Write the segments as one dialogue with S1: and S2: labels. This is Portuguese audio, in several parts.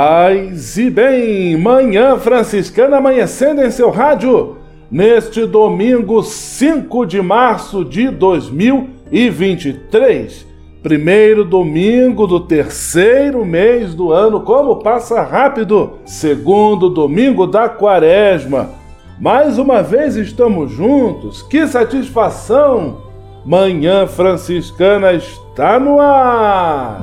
S1: Paz e bem, Manhã Franciscana amanhecendo em seu rádio neste domingo 5 de março de 2023. Primeiro domingo do terceiro mês do ano, como passa rápido! Segundo domingo da quaresma. Mais uma vez estamos juntos, que satisfação! Manhã Franciscana está no ar!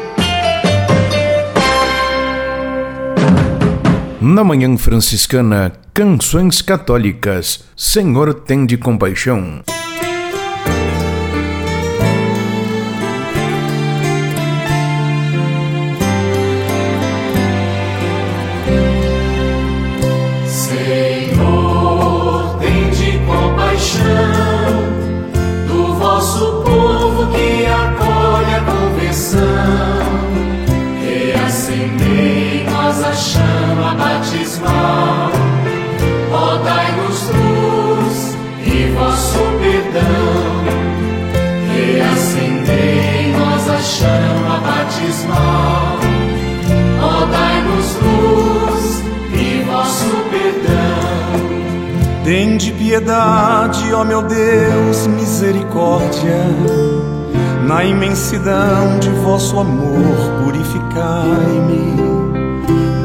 S2: Na Manhã Franciscana, canções católicas. Senhor, tem de compaixão.
S3: Tende piedade, ó meu Deus, misericórdia. Na imensidão de vosso amor, purificai-me.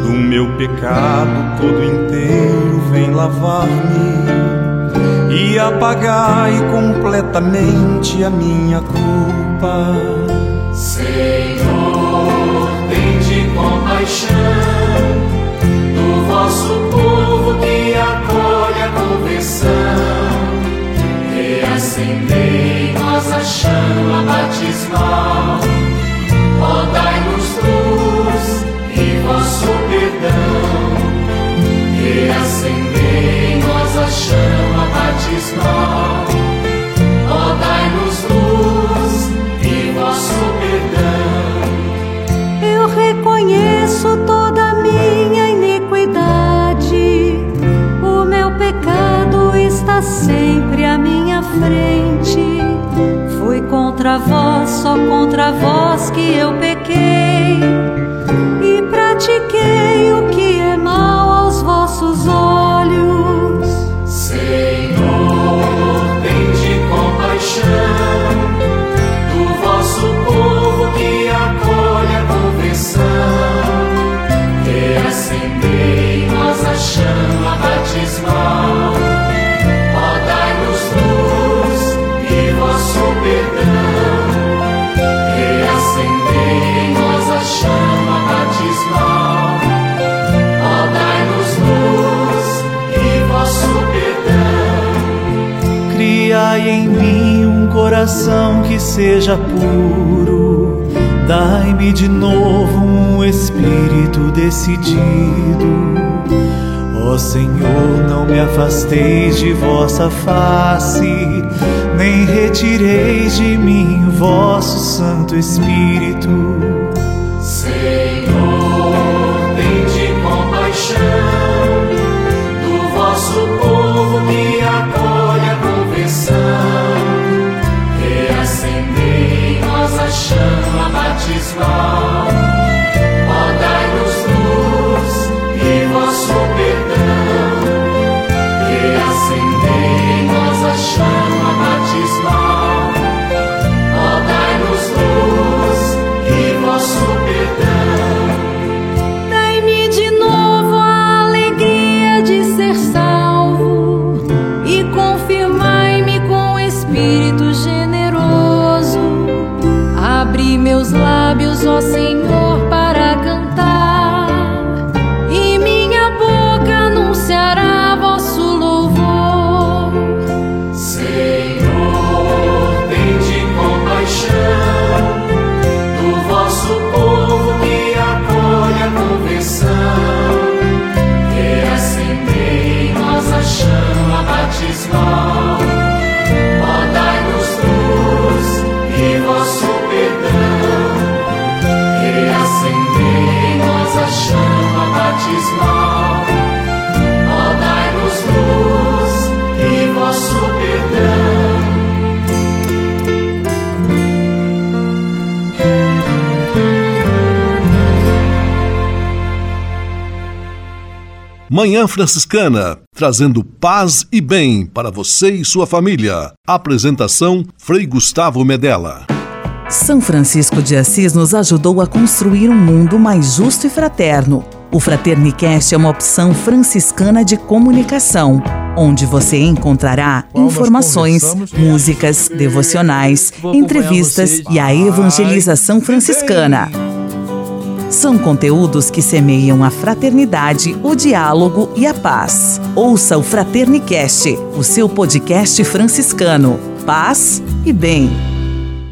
S3: Do meu pecado todo inteiro, vem lavar-me. E apagai completamente a minha culpa.
S4: Senhor, tende compaixão do vosso povo que acolhe acendei nós a chama batismal. Ó, dai-nos luz e vosso perdão, que acendei nós a chama batismal.
S5: Sempre à minha frente. Foi contra vós, só contra vós que eu pequei. E pratiquei
S4: coração que seja puro. Dai-me de novo um espírito decidido. Ó Senhor, não me afasteis de vossa face, nem retireis de mim vosso Santo Espírito.
S6: Manhã Franciscana, trazendo paz e bem para você e sua família. Apresentação Frei Gustavo Medella.
S7: São Francisco de Assis nos ajudou a construir um mundo mais justo e fraterno. O Fraternicast é uma opção franciscana de comunicação, onde você encontrará informações, músicas, devocionais, entrevistas e a evangelização franciscana. São conteúdos que semeiam a fraternidade, o diálogo e a paz. Ouça o Fraternicast, o seu podcast franciscano. Paz e bem.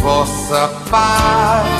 S8: Vossa paz.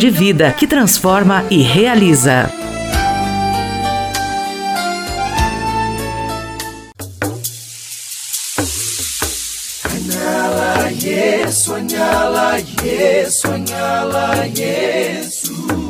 S7: de vida que transforma e realiza.
S9: Yesu, anyala Yesu, anyala Yesu.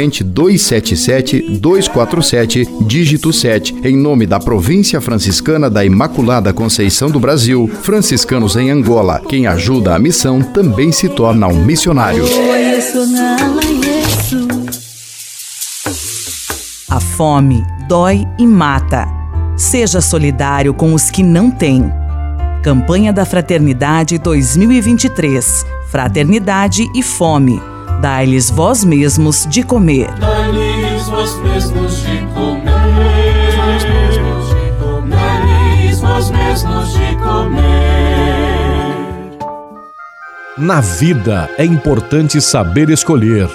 S10: 277-247, dígito 7, em nome da Província Franciscana da Imaculada Conceição do Brasil, franciscanos em Angola. Quem ajuda a missão também se torna um missionário.
S7: A fome dói e mata. Seja solidário com os que não têm. Campanha da Fraternidade 2023. Fraternidade e fome. Dai-lhes vós mesmos de comer.
S9: Dai-lhes vós mesmos de comer. Dai-lhes vós mesmos de comer.
S11: Na vida é importante saber escolher.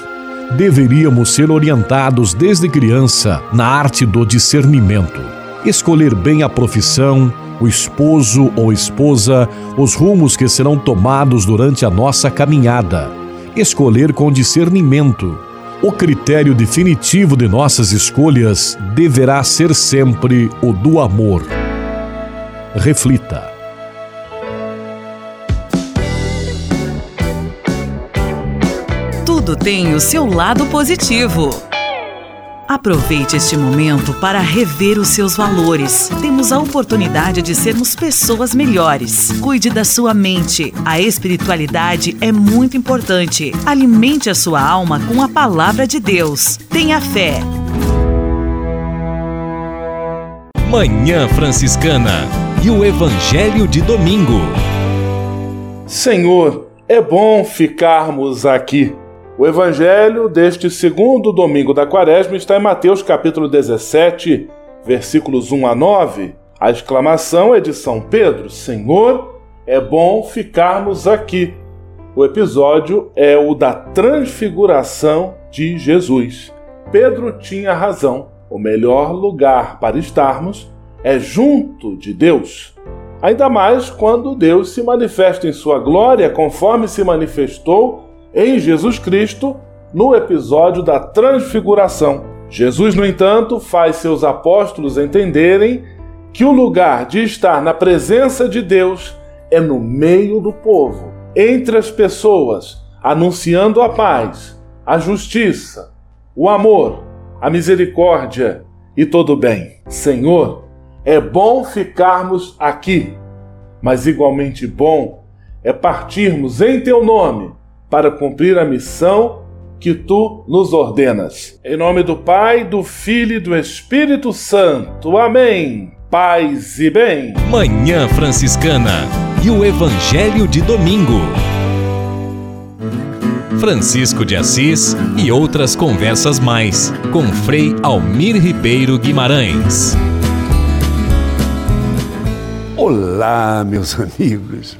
S11: Deveríamos ser orientados desde criança na arte do discernimento. Escolher bem a profissão, o esposo ou esposa, os rumos que serão tomados durante a nossa caminhada. Escolher com discernimento. O critério definitivo de nossas escolhas deverá ser sempre o do amor. Reflita.
S7: Tudo tem o seu lado positivo. Aproveite este momento para rever os seus valores. Temos a oportunidade de sermos pessoas melhores. Cuide da sua mente. A espiritualidade é muito importante. Alimente a sua alma com a palavra de Deus. Tenha fé.
S11: Manhã Franciscana e o Evangelho de Domingo.
S1: Senhor, é bom ficarmos aqui. O evangelho deste segundo domingo da quaresma está em Mateus capítulo 17, versículos 1 a 9. A exclamação é de São Pedro: Senhor, é bom ficarmos aqui. O episódio é o da transfiguração de Jesus. Pedro tinha razão. O melhor lugar para estarmos é junto de Deus. Ainda mais quando Deus se manifesta em sua glória, conforme se manifestou em Jesus Cristo no episódio da Transfiguração. Jesus, no entanto, faz seus apóstolos entenderem que o lugar de estar na presença de Deus é no meio do povo, entre as pessoas, anunciando a paz, a justiça, o amor, a misericórdia e todo o bem. Senhor, é bom ficarmos aqui, mas igualmente bom é partirmos em teu nome para cumprir a missão que tu nos ordenas. Em nome do Pai, do Filho e do Espírito Santo. Amém. Paz e bem.
S11: Manhã Franciscana e o Evangelho de Domingo. Francisco de Assis e outras conversas mais com Frei Almir Ribeiro Guimarães.
S12: Olá, meus amigos.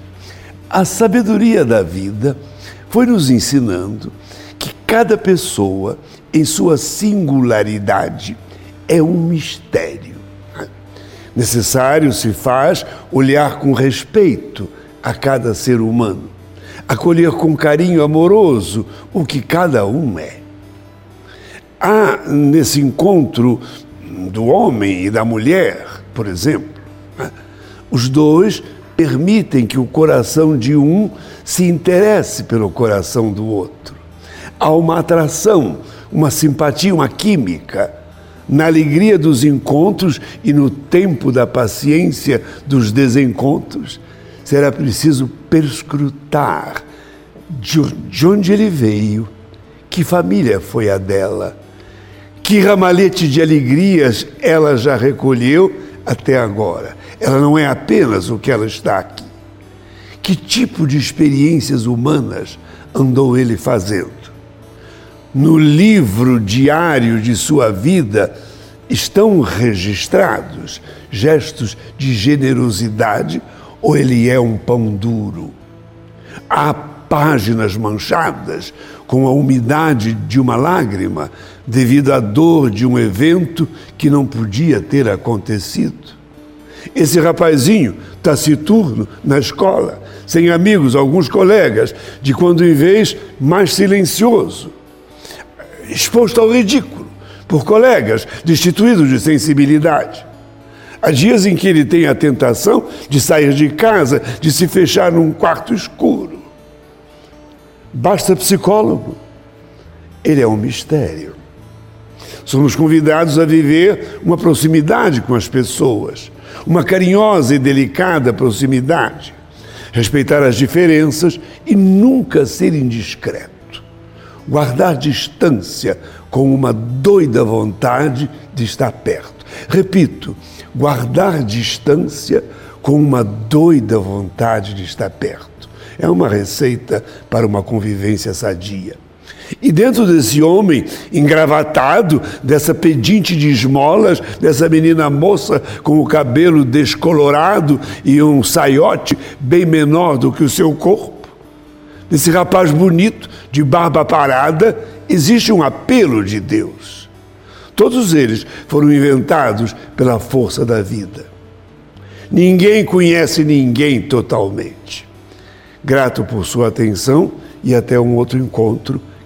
S12: A sabedoria da vida foi nos ensinando que cada pessoa, em sua singularidade, é um mistério. Necessário se faz olhar com respeito a cada ser humano, acolher com carinho amoroso o que cada um é. Há nesse encontro do homem e da mulher, por exemplo, os dois permitem que o coração de um se interesse pelo coração do outro. Há uma atração, uma simpatia, uma química. Na alegria dos encontros e no tempo da paciência dos desencontros, será preciso perscrutar de onde ele veio, que família foi a dela, que ramalhete de alegrias ela já recolheu até agora. Ela não é apenas o que ela está aqui. Que tipo de experiências humanas andou ele fazendo? No livro diário de sua vida estão registrados gestos de generosidade ou ele é um pão duro? Há páginas manchadas com a umidade de uma lágrima devido à dor de um evento que não podia ter acontecido. Esse rapazinho taciturno na escola, sem amigos, alguns colegas, de quando em vez mais silencioso, exposto ao ridículo por colegas destituídos de sensibilidade. Há dias em que ele tem a tentação de sair de casa, de se fechar num quarto escuro. Basta psicólogo. Ele é um mistério. Somos convidados a viver uma proximidade com as pessoas, uma carinhosa e delicada proximidade, respeitar as diferenças e nunca ser indiscreto, guardar distância com uma doida vontade de estar perto. Repito, guardar distância com uma doida vontade de estar perto. É uma receita para uma convivência sadia. E dentro desse homem engravatado, dessa pedinte de esmolas, dessa menina moça com o cabelo descolorado e um saiote bem menor do que o seu corpo, Nesse rapaz bonito, de barba parada, existe um apelo de Deus. Todos eles foram inventados pela força da vida. Ninguém conhece ninguém totalmente. Grato por sua atenção e até um outro encontro,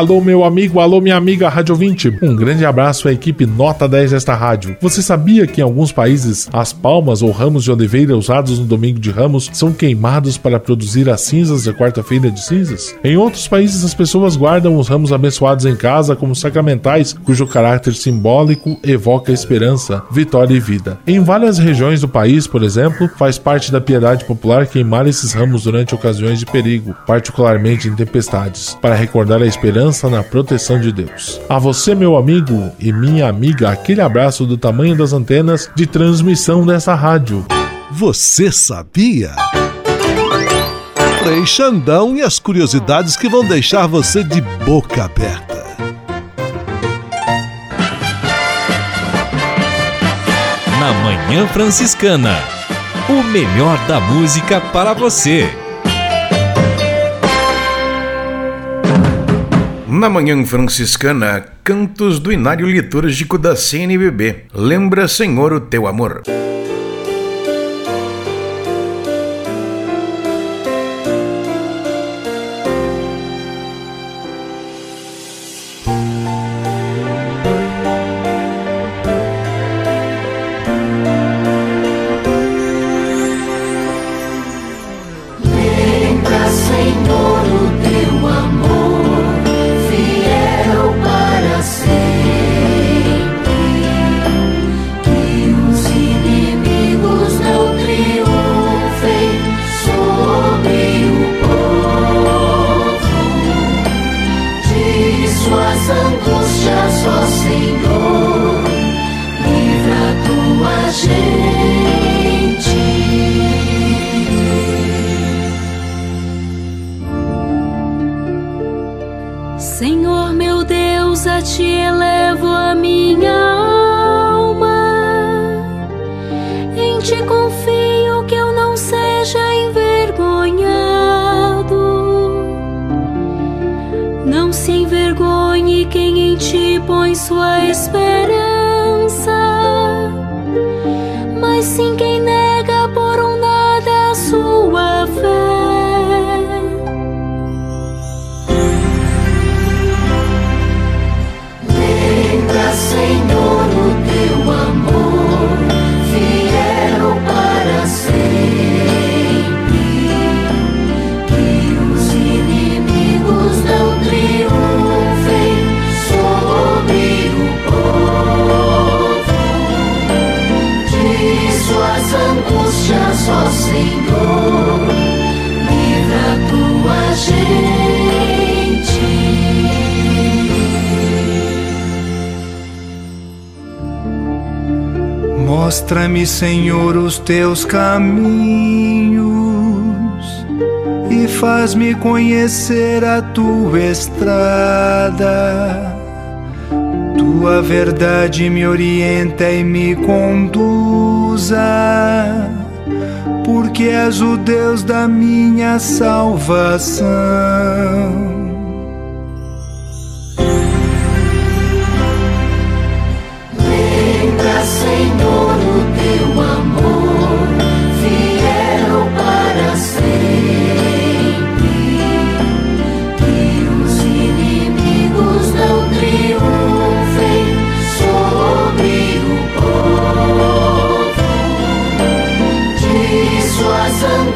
S13: Alô, meu amigo, alô, minha amiga Rádio 20. Um grande abraço à equipe Nota 10 desta rádio. Você sabia que em alguns países as palmas ou ramos de oliveira usados no domingo de ramos são queimados para produzir as cinzas da quarta-feira de cinzas? Em outros países as pessoas guardam os ramos abençoados em casa como sacramentais, cujo caráter simbólico evoca esperança, vitória e vida. Em várias regiões do país, por exemplo, faz parte da piedade popular queimar esses ramos durante ocasiões de perigo, particularmente em tempestades, para recordar a esperança na proteção de Deus. A você, meu amigo e minha amiga, aquele abraço do tamanho das antenas de transmissão dessa rádio.
S6: Você sabia? Frei Xandão e as curiosidades que vão deixar você de boca aberta.
S14: Na Manhã Franciscana, o melhor da música para você.
S2: Na Manhã Franciscana, cantos do Inário Litúrgico da CNBB. Lembra, Senhor, o teu amor.
S8: Mostra-me, Senhor, os teus caminhos e faz-me conhecer a tua estrada. Tua verdade me orienta e me conduza, porque és o Deus da minha salvação.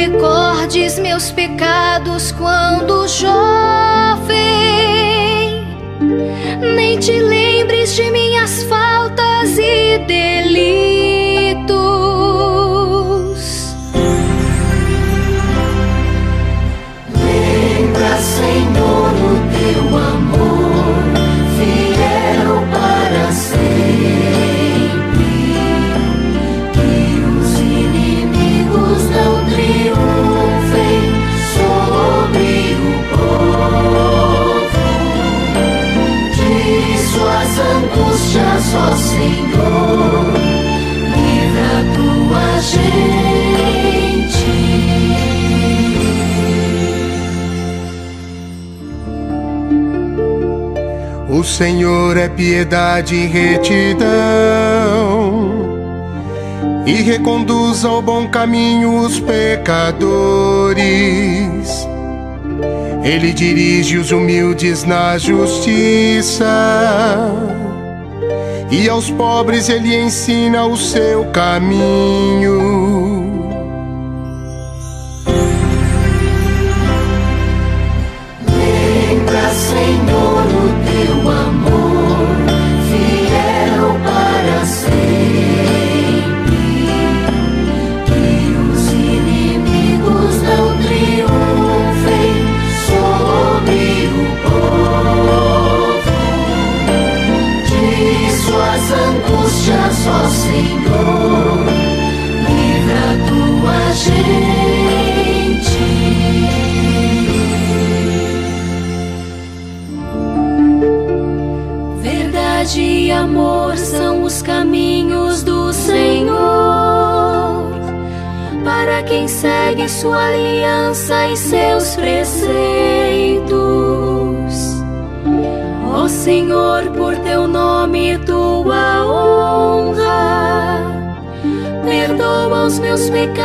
S15: recordes meus pecados quando jovem, nem te lembres de minhas faltas e delitos.
S4: Senhor
S8: é piedade e retidão, e reconduz ao bom caminho os pecadores. Ele dirige os humildes na justiça, e aos pobres ele ensina o seu caminho.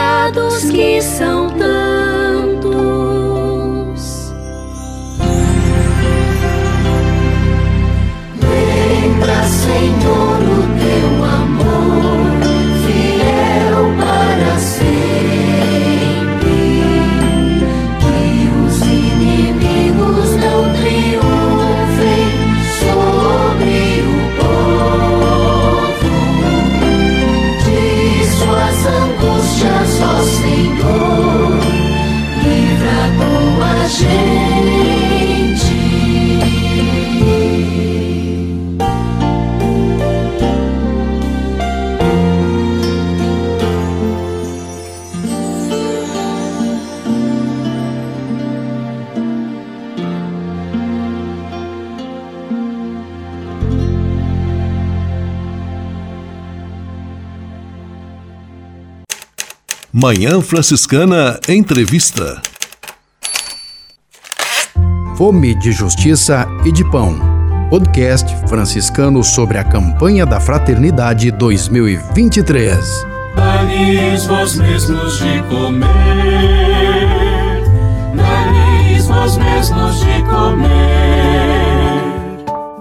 S15: Pecados que são tantos.
S4: Lembra, Senhor,
S6: Manhã Franciscana Entrevista.
S10: Fome de Justiça e de Pão. Podcast franciscano sobre a campanha da Fraternidade 2023.
S4: Dai-lhes vós mesmos de comer, dai-lhes vós mesmos de comer.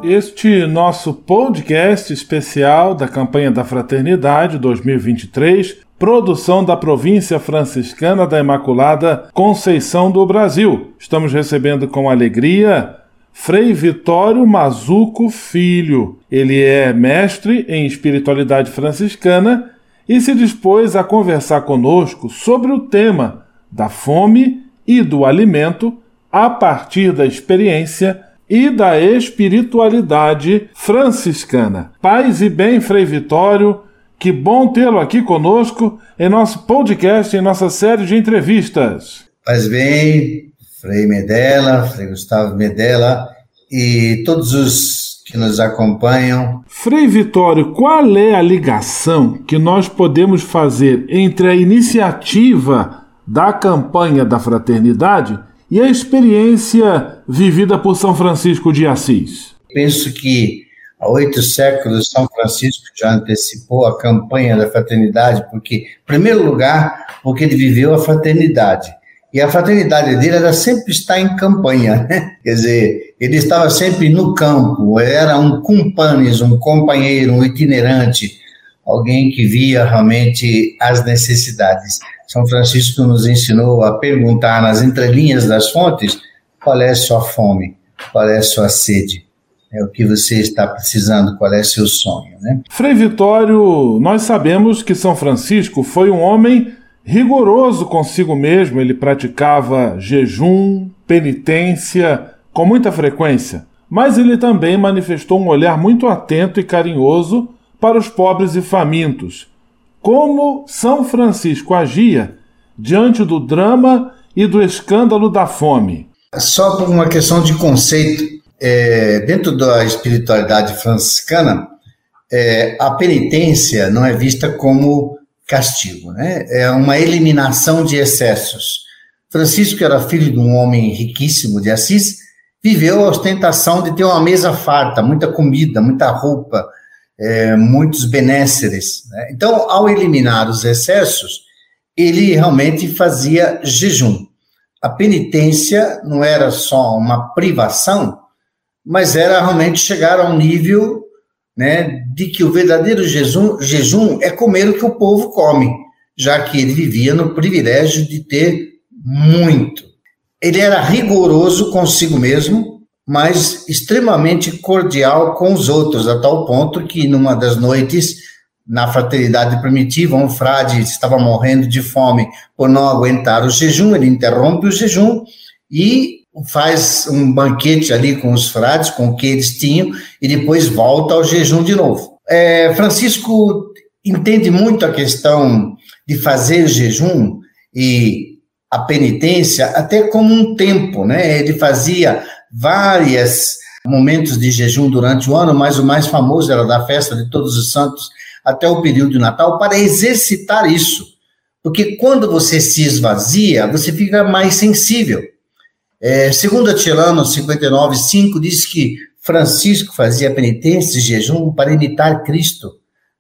S1: Este nosso podcast especial da campanha da Fraternidade 2023, produção da província franciscana da Imaculada Conceição do Brasil. Estamos recebendo com alegria Frei Vitório Mazuco Filho. Ele é mestre em espiritualidade franciscana e se dispôs a conversar conosco sobre o tema da fome e do alimento a partir da experiência e da espiritualidade franciscana. Paz e bem, Frei Vitório, que bom tê-lo aqui conosco em nosso podcast, em nossa série de entrevistas.
S16: Paz bem, Frei Medela, Frei Gustavo Medela e todos os que nos acompanham.
S1: Frei Vitório, qual é a ligação que nós podemos fazer entre a iniciativa da campanha da fraternidade e a experiência vivida por São Francisco de Assis?
S16: Penso que há oito séculos São Francisco já antecipou a campanha da fraternidade, porque, em primeiro lugar, porque ele viveu a fraternidade. E a fraternidade dele era sempre estar em campanha, né? Quer dizer, ele estava sempre no campo, era um cumpanes, um companheiro, um itinerante, alguém que via realmente as necessidades. São Francisco nos ensinou a perguntar nas entrelinhas das fontes qual é a sua fome, qual é a sua sede. É o que você está precisando, qual é seu sonho, né?
S1: Frei Vitório, nós sabemos que São Francisco foi um homem rigoroso consigo mesmo, ele praticava jejum, penitência com muita frequência, mas ele também manifestou um olhar muito atento e carinhoso para os pobres e famintos. Como São Francisco agia diante do drama e do escândalo da fome?
S16: Só por uma questão de conceito, é, dentro da espiritualidade franciscana, é, a penitência não é vista como castigo, né? É uma eliminação de excessos. Francisco era filho de um homem riquíssimo de Assis, viveu a ostentação de ter uma mesa farta, muita comida, muita roupa, é, muitos benéceres. Né? Então, ao eliminar os excessos, ele realmente fazia jejum. A penitência não era só uma privação, mas era realmente chegar a um nível né, de que o verdadeiro jejum, jejum é comer o que o povo come, já que ele vivia no privilégio de ter muito. Ele era rigoroso consigo mesmo, mas extremamente cordial com os outros, a tal ponto que numa das noites, na fraternidade primitiva, um frade estava morrendo de fome por não aguentar o jejum, ele interrompe o jejum e faz um banquete ali com os frades, com o que eles tinham, e depois volta ao jejum de novo. É, Francisco entende muito a questão de fazer jejum e a penitência até como um tempo, né? Ele fazia vários momentos de jejum durante o ano, mas o mais famoso era da festa de Todos os Santos até o período de Natal para exercitar isso. Porque quando você se esvazia, você fica mais sensível. É, segundo Atilano 59,5, diz que Francisco fazia penitência e jejum para imitar Cristo,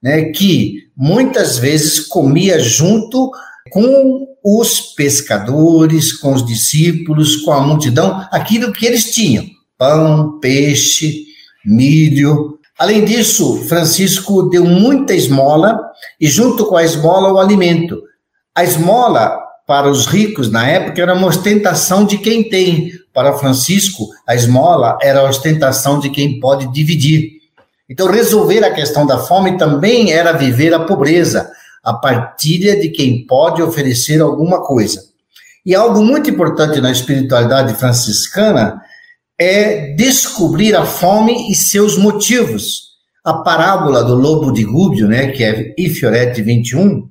S16: né, que muitas vezes comia junto com os pescadores, com os discípulos, com a multidão, aquilo que eles tinham: pão, peixe, milho. Além disso, Francisco deu muita esmola e, junto com a esmola, o alimento. A esmola para os ricos na época era uma ostentação de quem tem. Para Francisco, a esmola era a ostentação de quem pode dividir. Então, resolver a questão da fome também era viver a pobreza, a partilha de quem pode oferecer alguma coisa. E algo muito importante na espiritualidade franciscana é descobrir a fome e seus motivos. A parábola do lobo de Gúbio, né, que é Ifiorete 21,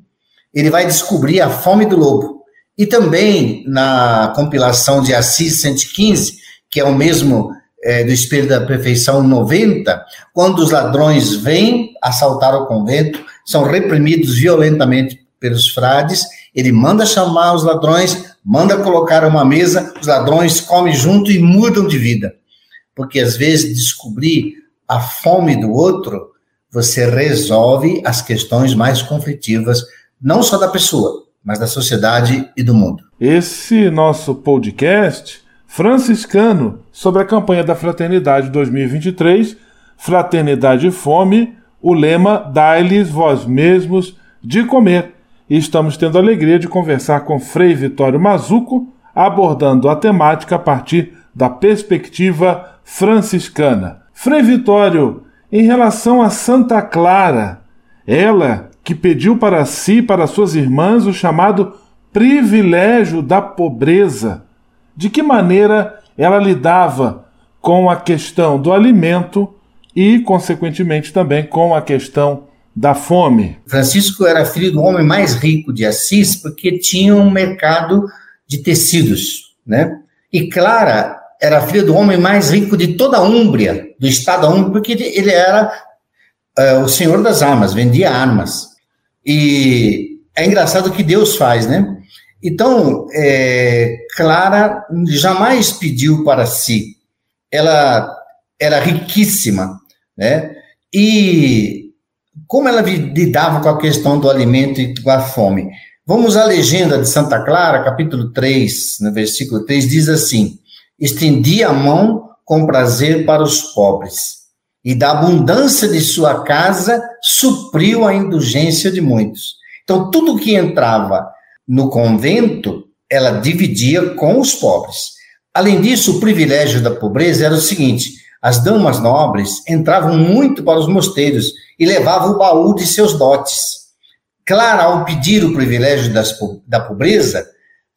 S16: ele vai descobrir a fome do lobo. E também na compilação de Assis 115, que é o mesmo é, do Espírito da Perfeição 90, quando os ladrões vêm assaltar o convento, são reprimidos violentamente pelos frades, ele manda chamar os ladrões, manda colocar uma mesa, os ladrões comem junto e mudam de vida. Porque às vezes descobrir a fome do outro, você resolve as questões mais conflitivas, não só da pessoa, mas da sociedade e do mundo.
S1: Esse nosso podcast franciscano sobre a campanha da Fraternidade 2023, Fraternidade e Fome, o lema Dai-lhes vós mesmos de comer. E estamos tendo a alegria de conversar com Frei Vitório Mazuco, abordando a temática a partir da perspectiva franciscana. Frei Vitório, em relação a Santa Clara, ela que pediu para si e para suas irmãs o chamado privilégio da pobreza. De que maneira ela lidava com a questão do alimento e, consequentemente, também com a questão da fome.
S16: Francisco era filho do homem mais rico de Assis porque tinha um mercado de tecidos, né? E Clara era filha do homem mais rico de toda a Úmbria, do estado da Úmbria, porque ele era uh, o senhor das armas, vendia armas. E é engraçado o que Deus faz, né? Então, é, Clara jamais pediu para si. Ela era riquíssima, né? E como ela lidava com a questão do alimento e com a fome? Vamos à legenda de Santa Clara, capítulo 3, no versículo 3, diz assim: Estendi a mão com prazer para os pobres e da abundância de sua casa supriu a indulgência de muitos. Então, tudo que entrava no convento, ela dividia com os pobres. Além disso, o privilégio da pobreza era o seguinte: as damas nobres entravam muito para os mosteiros e levavam o baú de seus dotes. Clara, ao pedir o privilégio das, da pobreza,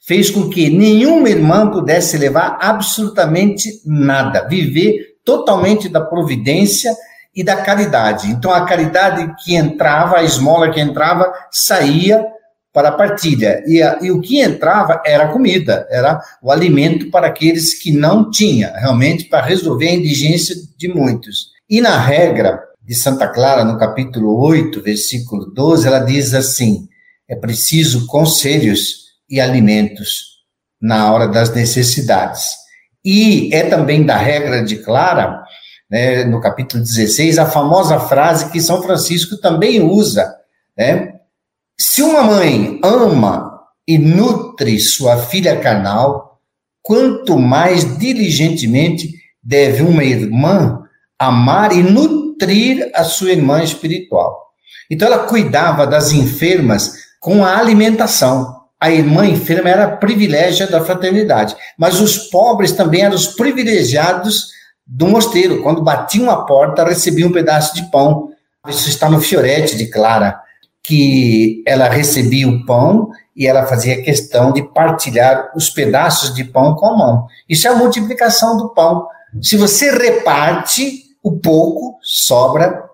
S16: fez com que nenhuma irmã pudesse levar absolutamente nada, viver totalmente da providência e da caridade. Então, a caridade que entrava, a esmola que entrava, saía para a partilha. E, a, e o que entrava era comida, era o alimento para aqueles que não tinham, realmente para resolver a indigência de muitos. E na regra de Santa Clara, no capítulo 8, versículo 12, ela diz assim: é preciso conselhos e alimentos na hora das necessidades. E é também da regra de Clara, né, no capítulo 16, a famosa frase que São Francisco também usa, né? Se uma mãe ama e nutre sua filha carnal, quanto mais diligentemente deve uma irmã amar e nutrir a sua irmã espiritual. Então ela cuidava das enfermas com a alimentação. A irmã enferma era privilégio da fraternidade, mas os pobres também eram os privilegiados do mosteiro. Quando batiam a porta, recebiam um pedaço de pão. Isso está no Fiorete de Clara que ela recebia o pão e ela fazia questão de partilhar os pedaços de pão com a mão. Isso é a multiplicação do pão. Se você reparte o pouco, sobra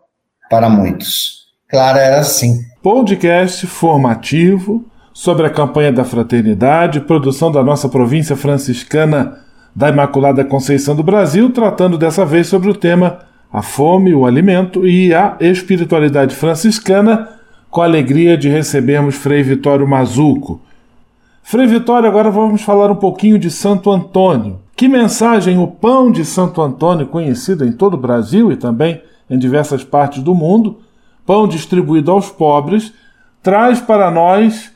S16: para muitos. Clara era assim.
S1: Podcast formativo sobre a campanha da fraternidade, produção da nossa província franciscana da Imaculada Conceição do Brasil, tratando dessa vez sobre o tema a fome, o alimento e a espiritualidade franciscana com a alegria de recebermos Frei Vitório Mazuco. Frei Vitório, agora vamos falar um pouquinho de Santo Antônio. Que mensagem o pão de Santo Antônio, conhecido em todo o Brasil e também em diversas partes do mundo, pão distribuído aos pobres, traz para nós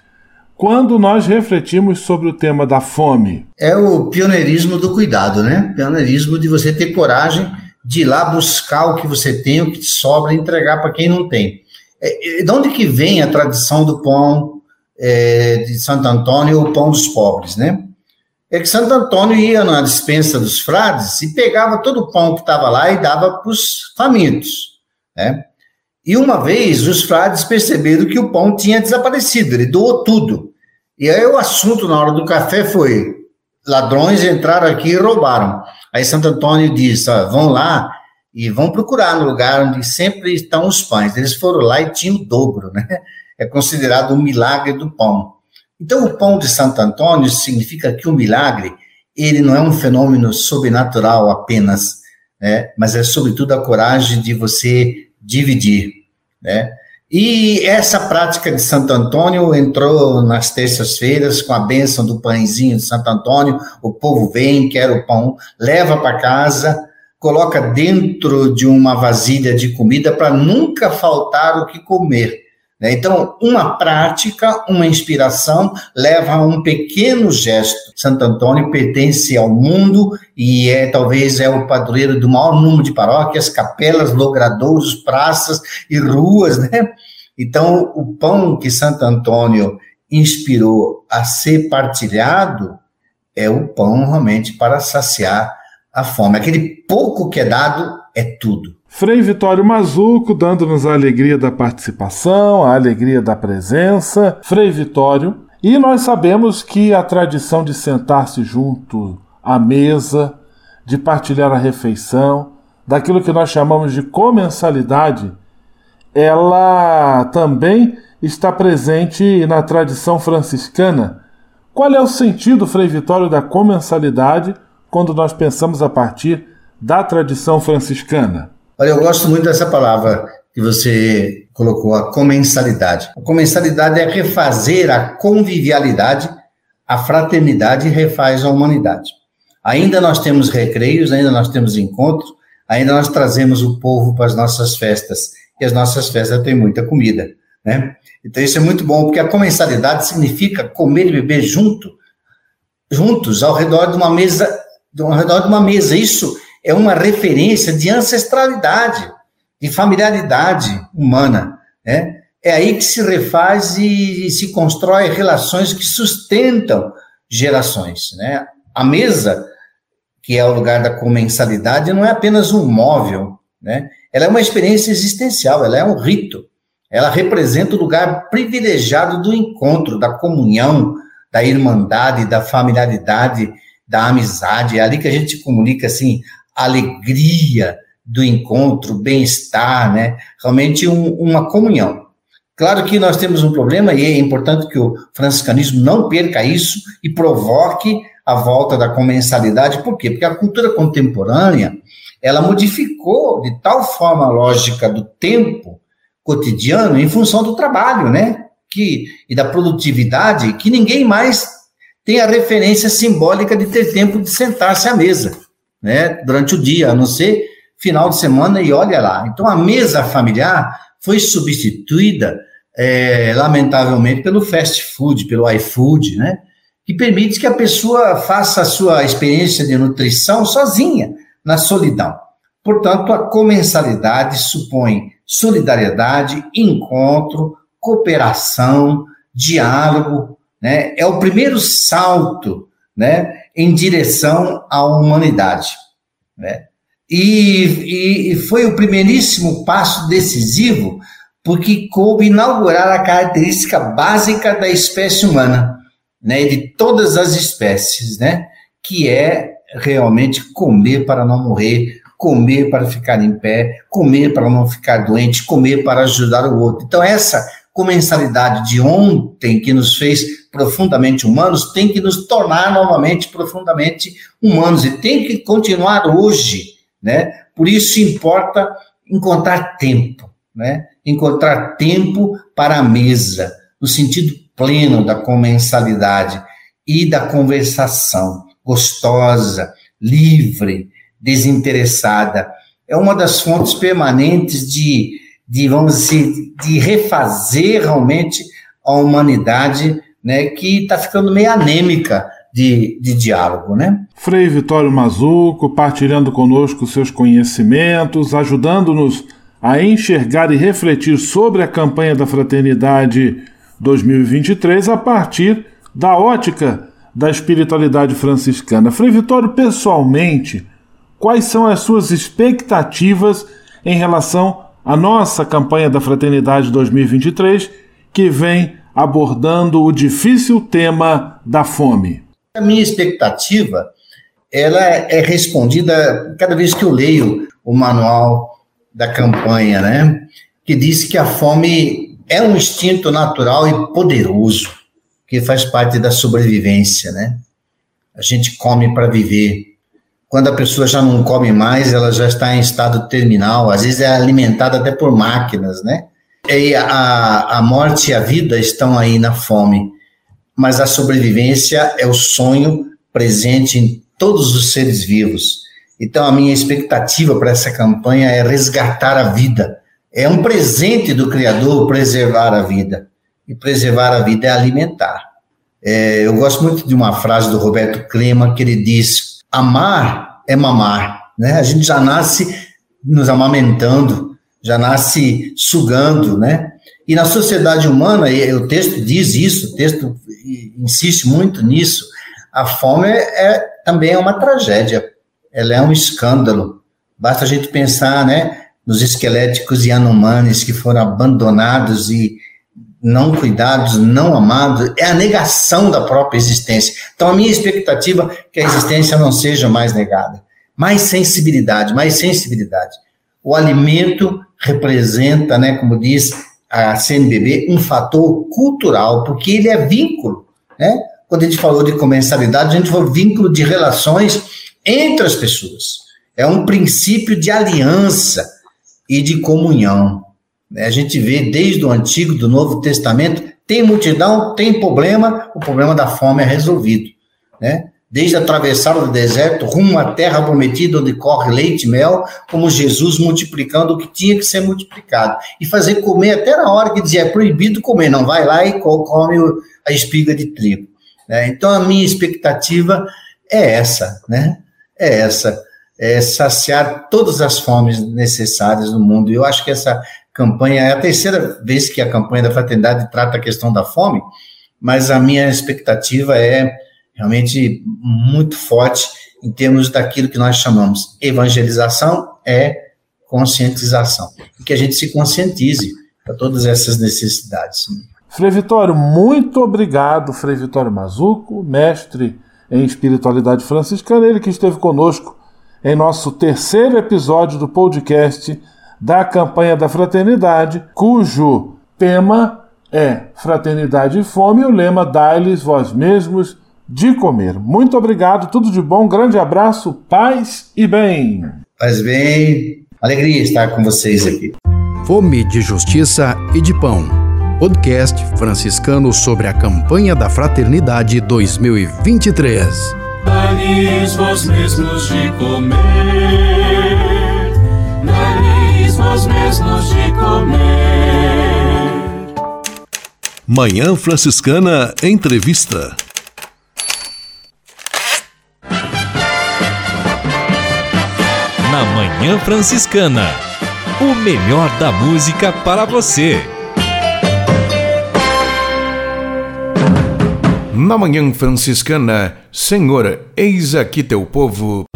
S1: quando nós refletimos sobre o tema da fome?
S16: É o pioneirismo do cuidado, né? Pioneirismo de você ter coragem de ir lá buscar o que você tem, o que te sobra e entregar para quem não tem. É, é, de onde que vem a tradição do pão é, de Santo Antônio, o pão dos pobres, né? É que Santo Antônio ia na dispensa dos frades e pegava todo o pão que estava lá e dava para os famintos, né? E uma vez os frades perceberam que o pão tinha desaparecido, ele doou tudo. E aí o assunto na hora do café foi: ladrões entraram aqui e roubaram. Aí Santo Antônio disse: ó, vão lá e vão procurar no lugar onde sempre estão os pães. Eles foram lá e tinham o dobro, né? É considerado um milagre do pão. Então, o pão de Santo Antônio significa que o milagre, ele não é um fenômeno sobrenatural apenas, né? Mas é sobretudo a coragem de você dividir, né? E essa prática de Santo Antônio entrou nas terças-feiras com a bênção do pãezinho de Santo Antônio. O povo vem, quer o pão, leva para casa, coloca dentro de uma vasilha de comida para nunca faltar o que comer. Né? Então, uma prática, uma inspiração leva a um pequeno gesto. Santo Antônio pertence ao mundo e é talvez é o padroeiro do maior número de paróquias, capelas, logradouros, praças e ruas, né? Então, o pão que Santo Antônio inspirou a ser partilhado é o pão realmente para saciar a fome. Aquele pouco que é dado é tudo.
S1: Frei Vitório Mazuco, dando-nos a alegria da participação, a alegria da presença. Frei Vitório. E nós sabemos que a tradição de sentar-se junto à mesa, de partilhar a refeição, daquilo que nós chamamos de comensalidade, ela também está presente na tradição franciscana. Qual é o sentido, Frei Vitório, da comensalidade? quando nós pensamos a partir da tradição franciscana?
S16: Olha, eu gosto muito dessa palavra que você colocou, a comensalidade. A comensalidade é refazer a convivialidade, a fraternidade refaz a humanidade. Ainda nós temos recreios, ainda nós temos encontros, ainda nós trazemos o povo para as nossas festas. E as nossas festas têm muita comida, né? Então isso é muito bom, porque a comensalidade significa comer e beber junto, juntos, ao redor de uma mesa ao redor de uma mesa. Isso é uma referência de ancestralidade, de familiaridade humana. Né? é aí que se refaz e, e se constrói relações que sustentam gerações. Né? A mesa, que é o lugar da comensalidade, não é apenas um móvel, né? ela é uma experiência existencial, ela é um rito. Ela representa o lugar privilegiado do encontro, da comunhão, da irmandade, da familiaridade, da amizade. É ali que a gente comunica assim alegria do encontro, bem-estar, né? Realmente um, uma comunhão. Claro que nós temos um problema e é importante que o franciscanismo não perca isso e provoque a volta da comensalidade. Por quê? Porque a cultura contemporânea ela modificou de tal forma a lógica do tempo cotidiano em função do trabalho, né? Que, e da produtividade, que ninguém mais tem a referência simbólica de ter tempo de sentar-se à mesa, né? Durante o dia, a não ser final de semana e olha lá. Então a mesa familiar foi substituída, é, lamentavelmente, pelo fast food, pelo iFood, né? Que permite que a pessoa faça a sua experiência de nutrição sozinha, na solidão. Portanto, a comensalidade supõe solidariedade, encontro, cooperação, diálogo, né? É o primeiro salto, né, em direção à humanidade, né? E, e, foi o primeiríssimo passo decisivo, porque coube inaugurar a característica básica da espécie humana, né, de todas as espécies, né, que é realmente comer para não morrer, comer para ficar em pé, comer para não ficar doente, comer para ajudar o outro. Então, essa comensalidade de ontem que nos fez profundamente humanos tem que nos tornar novamente profundamente humanos e tem que continuar hoje, né? Por isso importa encontrar tempo, né? Encontrar tempo para a mesa, no sentido pleno da comensalidade e da conversação gostosa, livre, desinteressada. É uma das fontes permanentes de, de vamos dizer, de refazer realmente a humanidade, né, que está ficando meio anêmica de, de diálogo, né?
S1: Frei Vitório Mazuco, partilhando conosco seus conhecimentos, ajudando-nos a enxergar e refletir sobre a campanha da Fraternidade 2023 a partir da ótica da espiritualidade franciscana. Frei Vitório, pessoalmente, quais são as suas expectativas em relação à nossa campanha da Fraternidade 2023, que vem abordando o difícil tema da fome?
S16: A minha expectativa ela é respondida cada vez que eu leio o manual da campanha, né? Que diz que a fome é um instinto natural e poderoso que faz parte da sobrevivência, né? A gente come para viver. Quando a pessoa já não come mais, ela já está em estado terminal, às vezes é alimentada até por máquinas, né? E a, a morte e a vida estão aí na fome, mas a sobrevivência é o sonho presente em todos os seres vivos. Então, a minha expectativa para essa campanha é resgatar a vida. É um presente do Criador preservar a vida. E preservar a vida é alimentar. É, eu gosto muito de uma frase do Roberto Crema que ele diz: amar é mamar. Né? A gente já nasce nos amamentando, já nasce sugando, né? E na sociedade humana, e o texto diz isso, o texto insiste muito nisso, a fome é, também é uma tragédia, ela é um escândalo. Basta a gente pensar, né, nos esqueléticos Yanomamis que foram abandonados e não cuidados, não amados, é a negação da própria existência. Então, a minha expectativa é que a existência não seja mais negada. Mais sensibilidade, mais sensibilidade. O alimento representa, né, como diz a CNBB, um fator cultural, porque ele é vínculo, né? Quando a gente falou de comensalidade, a gente falou vínculo de relações entre as pessoas. É um princípio de aliança e de comunhão. A gente vê desde o Antigo, do Novo Testamento, tem multidão, tem problema, o problema da fome é resolvido. Né? Desde atravessar o deserto rumo à terra prometida, onde corre leite e mel, como Jesus multiplicando o que tinha que ser multiplicado. E fazer comer até na hora que dizia é proibido comer, não vai lá e come a espiga de trigo. Né? Então a minha expectativa é essa, né? É essa, é saciar todas as fomes necessárias no mundo. E eu acho que essa campanha, é a terceira vez que a campanha da fraternidade trata a questão da fome, mas a minha expectativa é realmente muito forte em termos daquilo que nós chamamos evangelização é conscientização, e que a gente se conscientize para todas essas necessidades.
S1: Frei Vitório, muito obrigado, Frei Vitório Mazuco, mestre em espiritualidade franciscana, ele que esteve conosco em nosso terceiro episódio do podcast da campanha da fraternidade, cujo tema é Fraternidade e Fome, e o lema Dai-lhes vós mesmos de comer. Muito obrigado, tudo de bom, grande abraço, paz e bem.
S16: Paz e bem, alegria estar com vocês aqui.
S10: Fome de Justiça e de Pão. Podcast franciscano sobre a campanha da Fraternidade 2023.
S4: Dai-lhes vós mesmos de comer, dai-lhes vós mesmos de comer.
S6: Manhã Franciscana Entrevista.
S14: Na Manhã Franciscana, o melhor da música para você.
S2: Na Manhã Franciscana, Senhor, eis aqui teu povo.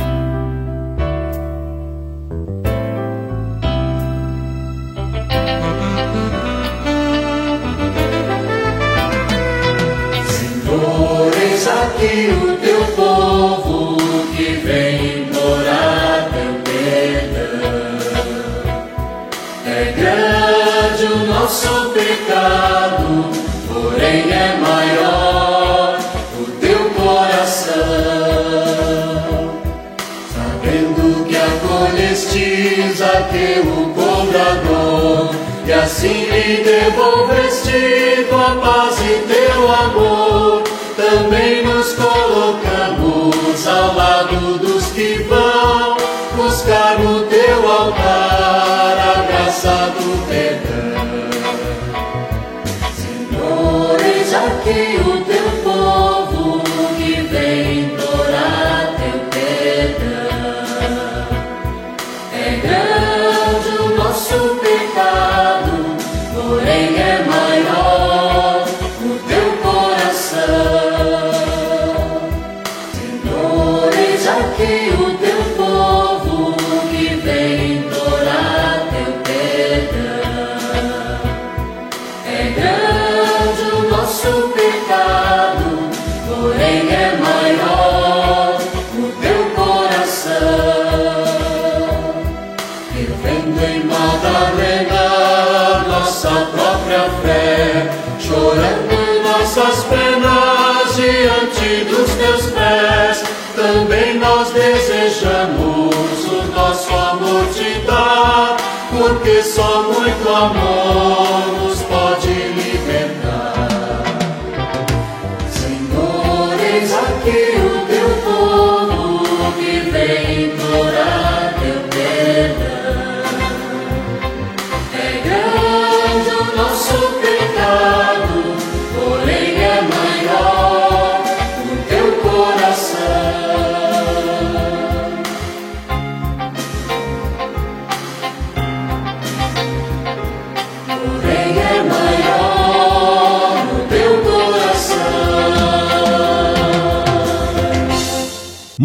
S4: Madalena, nossa própria fé, chorando nossas penas diante dos teus pés, também nós desejamos o nosso amor te dar, porque só muito amor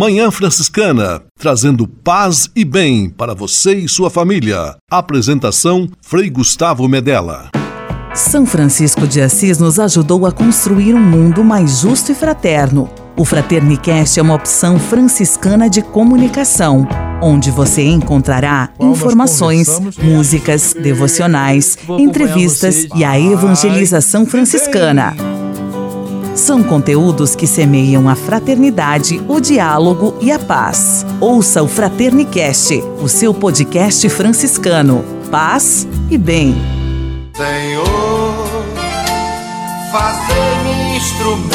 S6: Manhã Franciscana, trazendo paz e bem para você e sua família. Apresentação Frei Gustavo Medella.
S7: São Francisco de Assis nos ajudou a construir um mundo mais justo e fraterno. O Fraternicast é uma opção franciscana de comunicação, onde você encontrará informações, músicas, devocionais, entrevistas e a evangelização franciscana. São conteúdos que semeiam a fraternidade, o diálogo e a paz. Ouça o Fraternicast, o seu podcast franciscano. Paz e bem.
S17: Senhor, fazer-me instrumento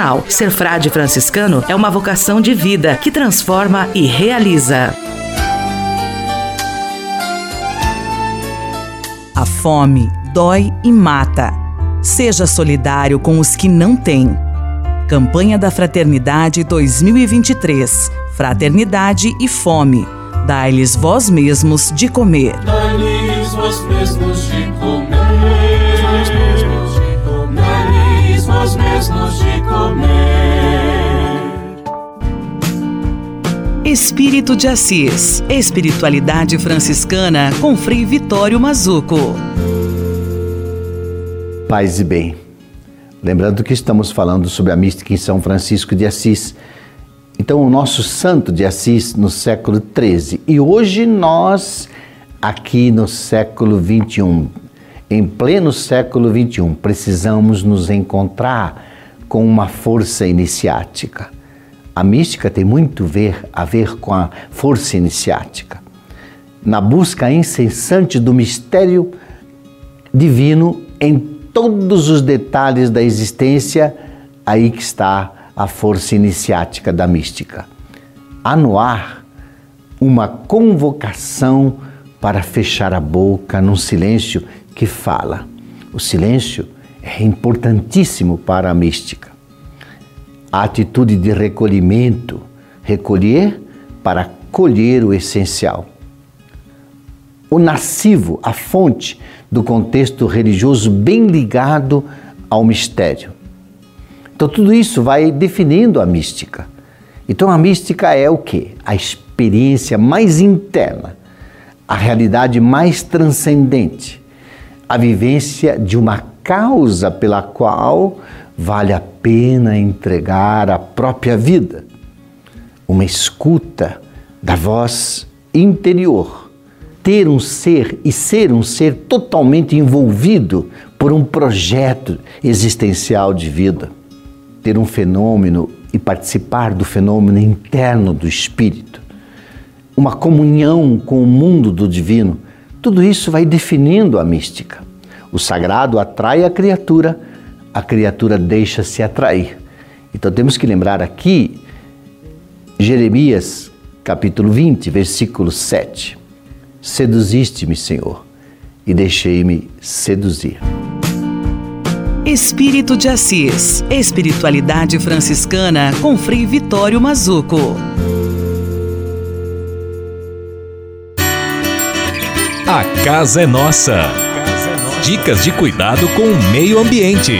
S18: Ser frade franciscano é uma vocação de vida que transforma e realiza.
S7: A fome dói e mata. Seja solidário com os que não têm. Campanha da Fraternidade 2023. Fraternidade e fome. Dai-lhes vós mesmos de comer.
S4: Dai-lhes vós mesmos de comer. Dai-lhes vós mesmos de comer.
S7: Espírito de Assis. Espiritualidade franciscana com Frei Vitório Mazuco.
S16: Paz e bem. Lembrando que estamos falando sobre a mística em São Francisco de Assis. Então, o nosso santo de Assis no século XIII. E hoje nós, aqui no século XXI, em pleno século XXI, precisamos nos encontrar com uma força iniciática. A mística tem muito ver, a ver com a força iniciática. Na busca incessante do mistério divino em todos os detalhes da existência, aí que está a força iniciática da mística. Há no ar uma convocação para fechar a boca num silêncio que fala. O silêncio é importantíssimo para a mística. A atitude de recolhimento, recolher para colher o essencial. O nascivo, a fonte do contexto religioso bem ligado ao mistério. Então tudo isso vai definindo a mística. Então a mística é o que? A experiência mais interna, a realidade mais transcendente, a vivência de uma causa pela qual vale a pena entregar a própria vida. Uma escuta da voz interior ter um ser e ser um ser totalmente envolvido por um projeto existencial de vida, ter um fenômeno e participar do fenômeno interno do espírito, uma comunhão com o mundo do divino, tudo isso vai definindo a mística. O sagrado atrai a criatura, a criatura deixa-se atrair. Então temos que lembrar aqui Jeremias capítulo 20, versículo 7. Seduziste-me, Senhor, e deixei-me seduzir.
S7: Espírito de Assis. Espiritualidade franciscana com Frei Vitório Mazuco.
S14: A casa é nossa. Dicas de cuidado com o meio ambiente.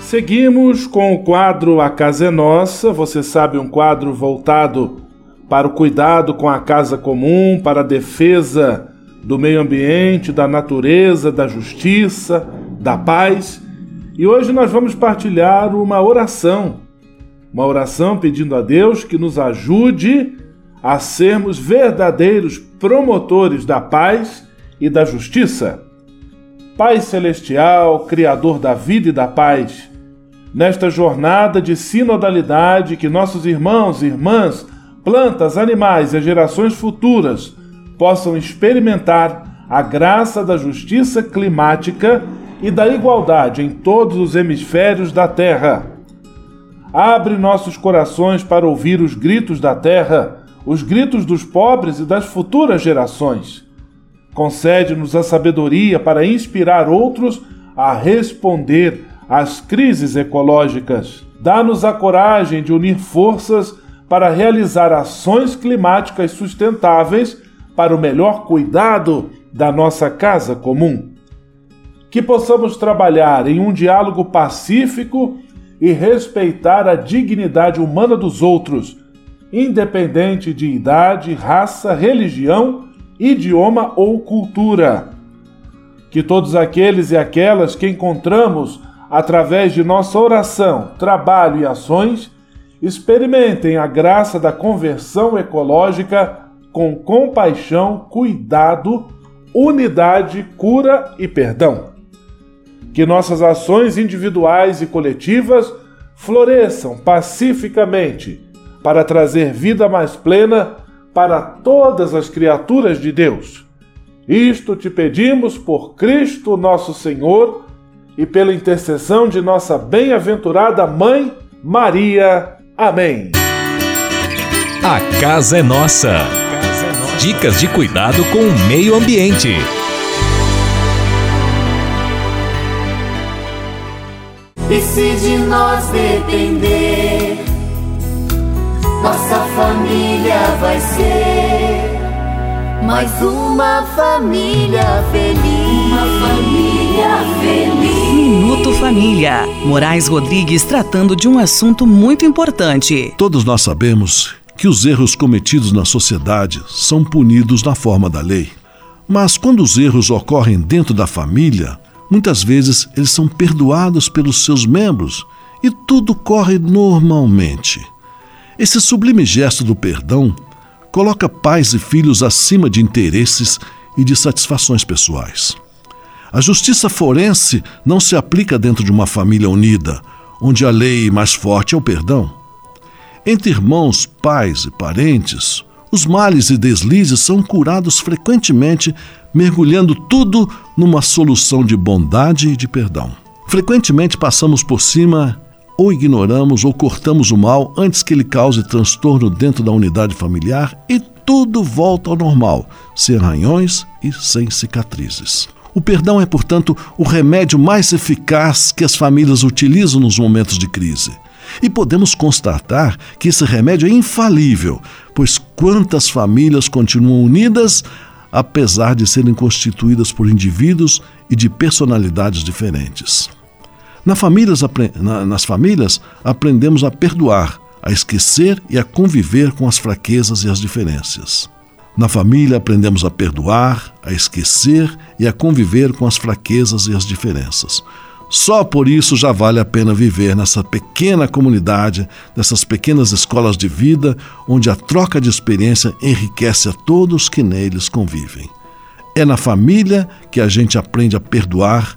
S1: Seguimos com o quadro A Casa é Nossa. Você sabe, um quadro voltado para o cuidado com a casa comum, para a defesa do meio ambiente, da natureza, da justiça, da paz. E hoje nós vamos partilhar uma oração. Uma oração pedindo a Deus que nos ajude a sermos verdadeiros promotores da paz e da justiça. Pai Celestial, Criador da vida e da paz, nesta jornada de sinodalidade que nossos irmãos e irmãs, plantas, animais e gerações futuras possam experimentar a graça da justiça climática e da igualdade em todos os hemisférios da Terra. Abre nossos corações para ouvir os gritos da terra, os gritos dos pobres e das futuras gerações. Concede-nos a sabedoria para inspirar outros a responder às crises ecológicas. Dá-nos a coragem de unir forças para realizar ações climáticas sustentáveis para o melhor cuidado da nossa casa comum. Que possamos trabalhar em um diálogo pacífico e respeitar a dignidade humana dos outros, independente de idade, raça, religião, idioma ou cultura Que todos aqueles e aquelas que encontramos através de nossa oração, trabalho e ações experimentem a graça da conversão ecológica com compaixão, cuidado, unidade, cura e perdão. Que nossas ações individuais e coletivas floresçam pacificamente para trazer vida mais plena para todas as criaturas de Deus. Isto te pedimos por Cristo nosso Senhor e pela intercessão de nossa bem-aventurada Mãe Maria. Amém.
S14: A casa é nossa. Dicas de cuidado com o meio ambiente.
S4: E se de nós depender, nossa família vai ser mais uma família feliz. Uma família feliz.
S7: Minuto Família. Moraes Rodrigues tratando de um assunto muito importante.
S6: Todos nós sabemos que os erros cometidos na sociedade são punidos na forma da lei. Mas quando os erros ocorrem dentro da família, muitas vezes eles são perdoados pelos seus membros e tudo corre normalmente. Esse sublime gesto do perdão coloca pais e filhos acima de interesses e de satisfações pessoais. A justiça forense não se aplica dentro de uma família unida, onde a lei mais forte é o perdão. Entre irmãos, pais e parentes, os males e deslizes são curados frequentemente, mergulhando tudo numa solução de bondade e de perdão. Frequentemente passamos por cima ou ignoramos ou cortamos o mal antes que ele cause transtorno dentro da unidade familiar e tudo volta ao normal, sem arranhões e sem cicatrizes. O perdão é, portanto, o remédio mais eficaz que as famílias utilizam nos momentos de crise. E podemos constatar que esse remédio é infalível, pois quantas famílias continuam unidas apesar de serem constituídas por indivíduos e de personalidades diferentes. Na famílias, nas famílias, aprendemos a perdoar, a esquecer e a conviver com as fraquezas e as diferenças. Na família, aprendemos a perdoar, a esquecer e a conviver com as fraquezas e as diferenças. Só por isso já vale a pena viver nessa pequena comunidade, nessas pequenas escolas de vida, onde a troca de experiência enriquece a todos que neles convivem. É na família que a gente aprende a perdoar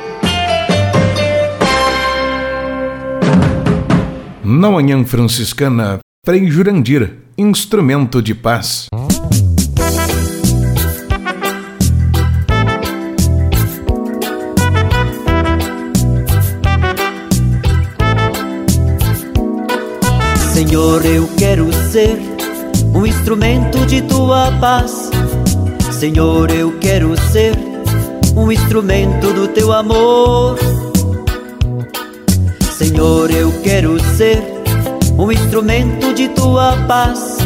S2: Na Manhã Franciscana, Frei Jurandir, instrumento de paz.
S19: Senhor, eu quero ser um instrumento de tua paz. Senhor, eu quero ser um instrumento do teu amor. Senhor, eu quero ser um instrumento de tua paz.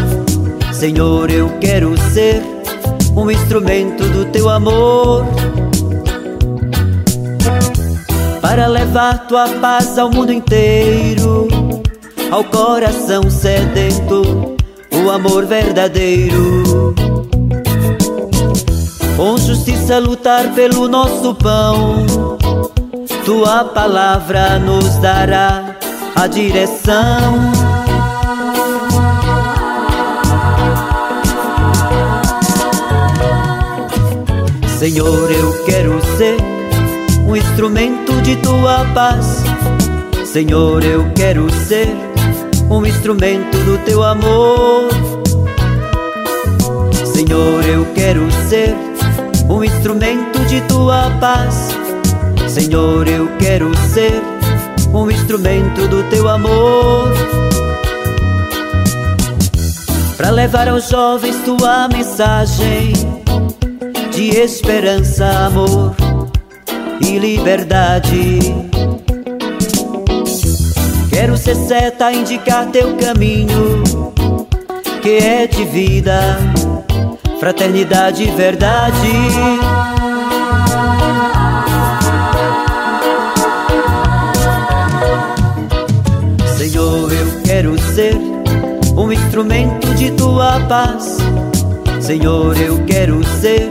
S19: Senhor, eu quero ser um instrumento do teu amor. Para levar tua paz ao mundo inteiro ao coração sedento, o amor verdadeiro. Com justiça lutar pelo nosso pão, tua palavra nos dará a direção. Senhor, eu quero ser um instrumento de tua paz. Senhor, eu quero ser um instrumento do teu amor. Senhor, eu quero ser um instrumento de tua paz. Senhor, eu quero ser um instrumento do teu amor. Para levar aos jovens tua mensagem de esperança, amor e liberdade. Quero ser seta, indicar teu caminho, que é de vida, fraternidade e verdade. Instrumento de tua paz. Senhor, eu quero ser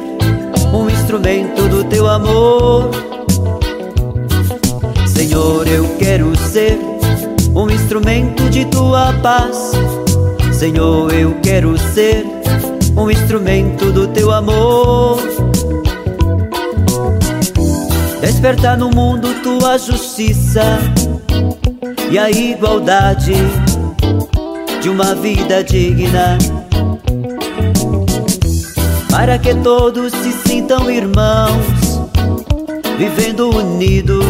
S19: um instrumento do teu amor. Senhor, eu quero ser um instrumento de tua paz. Senhor, eu quero ser um instrumento do teu amor. Despertar no mundo tua justiça e a igualdade de uma vida digna. Para que todos se sintam irmãos, vivendo unidos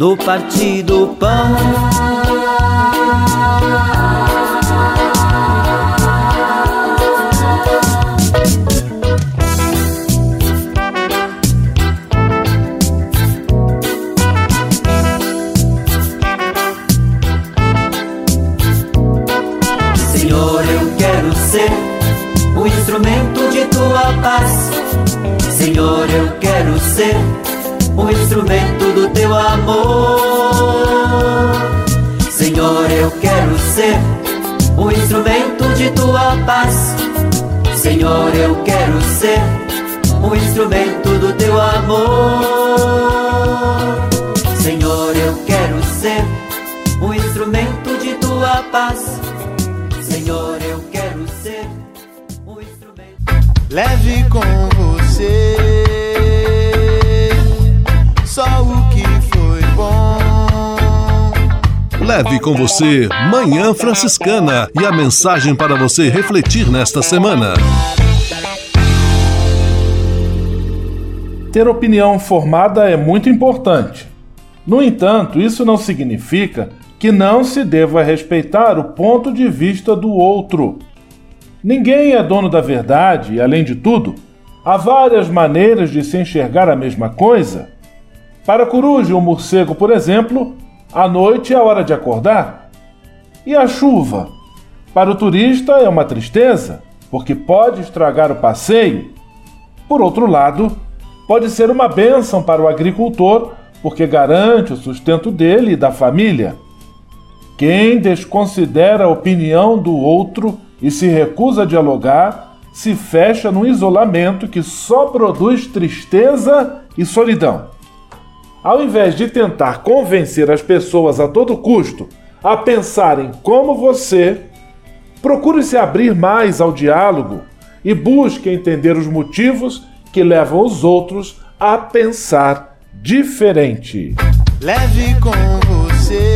S19: no partido pão. Senhor, eu quero ser um instrumento do teu amor. Senhor, eu quero ser um instrumento de tua paz. Senhor, eu quero ser um instrumento do teu amor. Senhor, eu quero ser um instrumento de tua paz. Senhor, eu quero ser um instrumento.
S8: Leve com você só o que foi bom.
S6: Leve com você Manhã Franciscana e a mensagem para você refletir nesta semana.
S1: Ter opinião formada é muito importante. No entanto, isso não significa que não se deva respeitar o ponto de vista do outro. Ninguém é dono da verdade e, além de tudo, há várias maneiras de se enxergar a mesma coisa. Para a coruja ou morcego, por exemplo, a noite é a hora de acordar. E a chuva? Para o turista é uma tristeza, porque pode estragar o passeio. Por outro lado, pode ser uma bênção para o agricultor, porque garante o sustento dele e da família. Quem desconsidera a opinião do outro e se recusa a dialogar, se fecha num isolamento que só produz tristeza e solidão. Ao invés de tentar convencer as pessoas a todo custo a pensarem como você, procure se abrir mais ao diálogo e busque entender os motivos que levam os outros a pensar diferente.
S8: Leve com você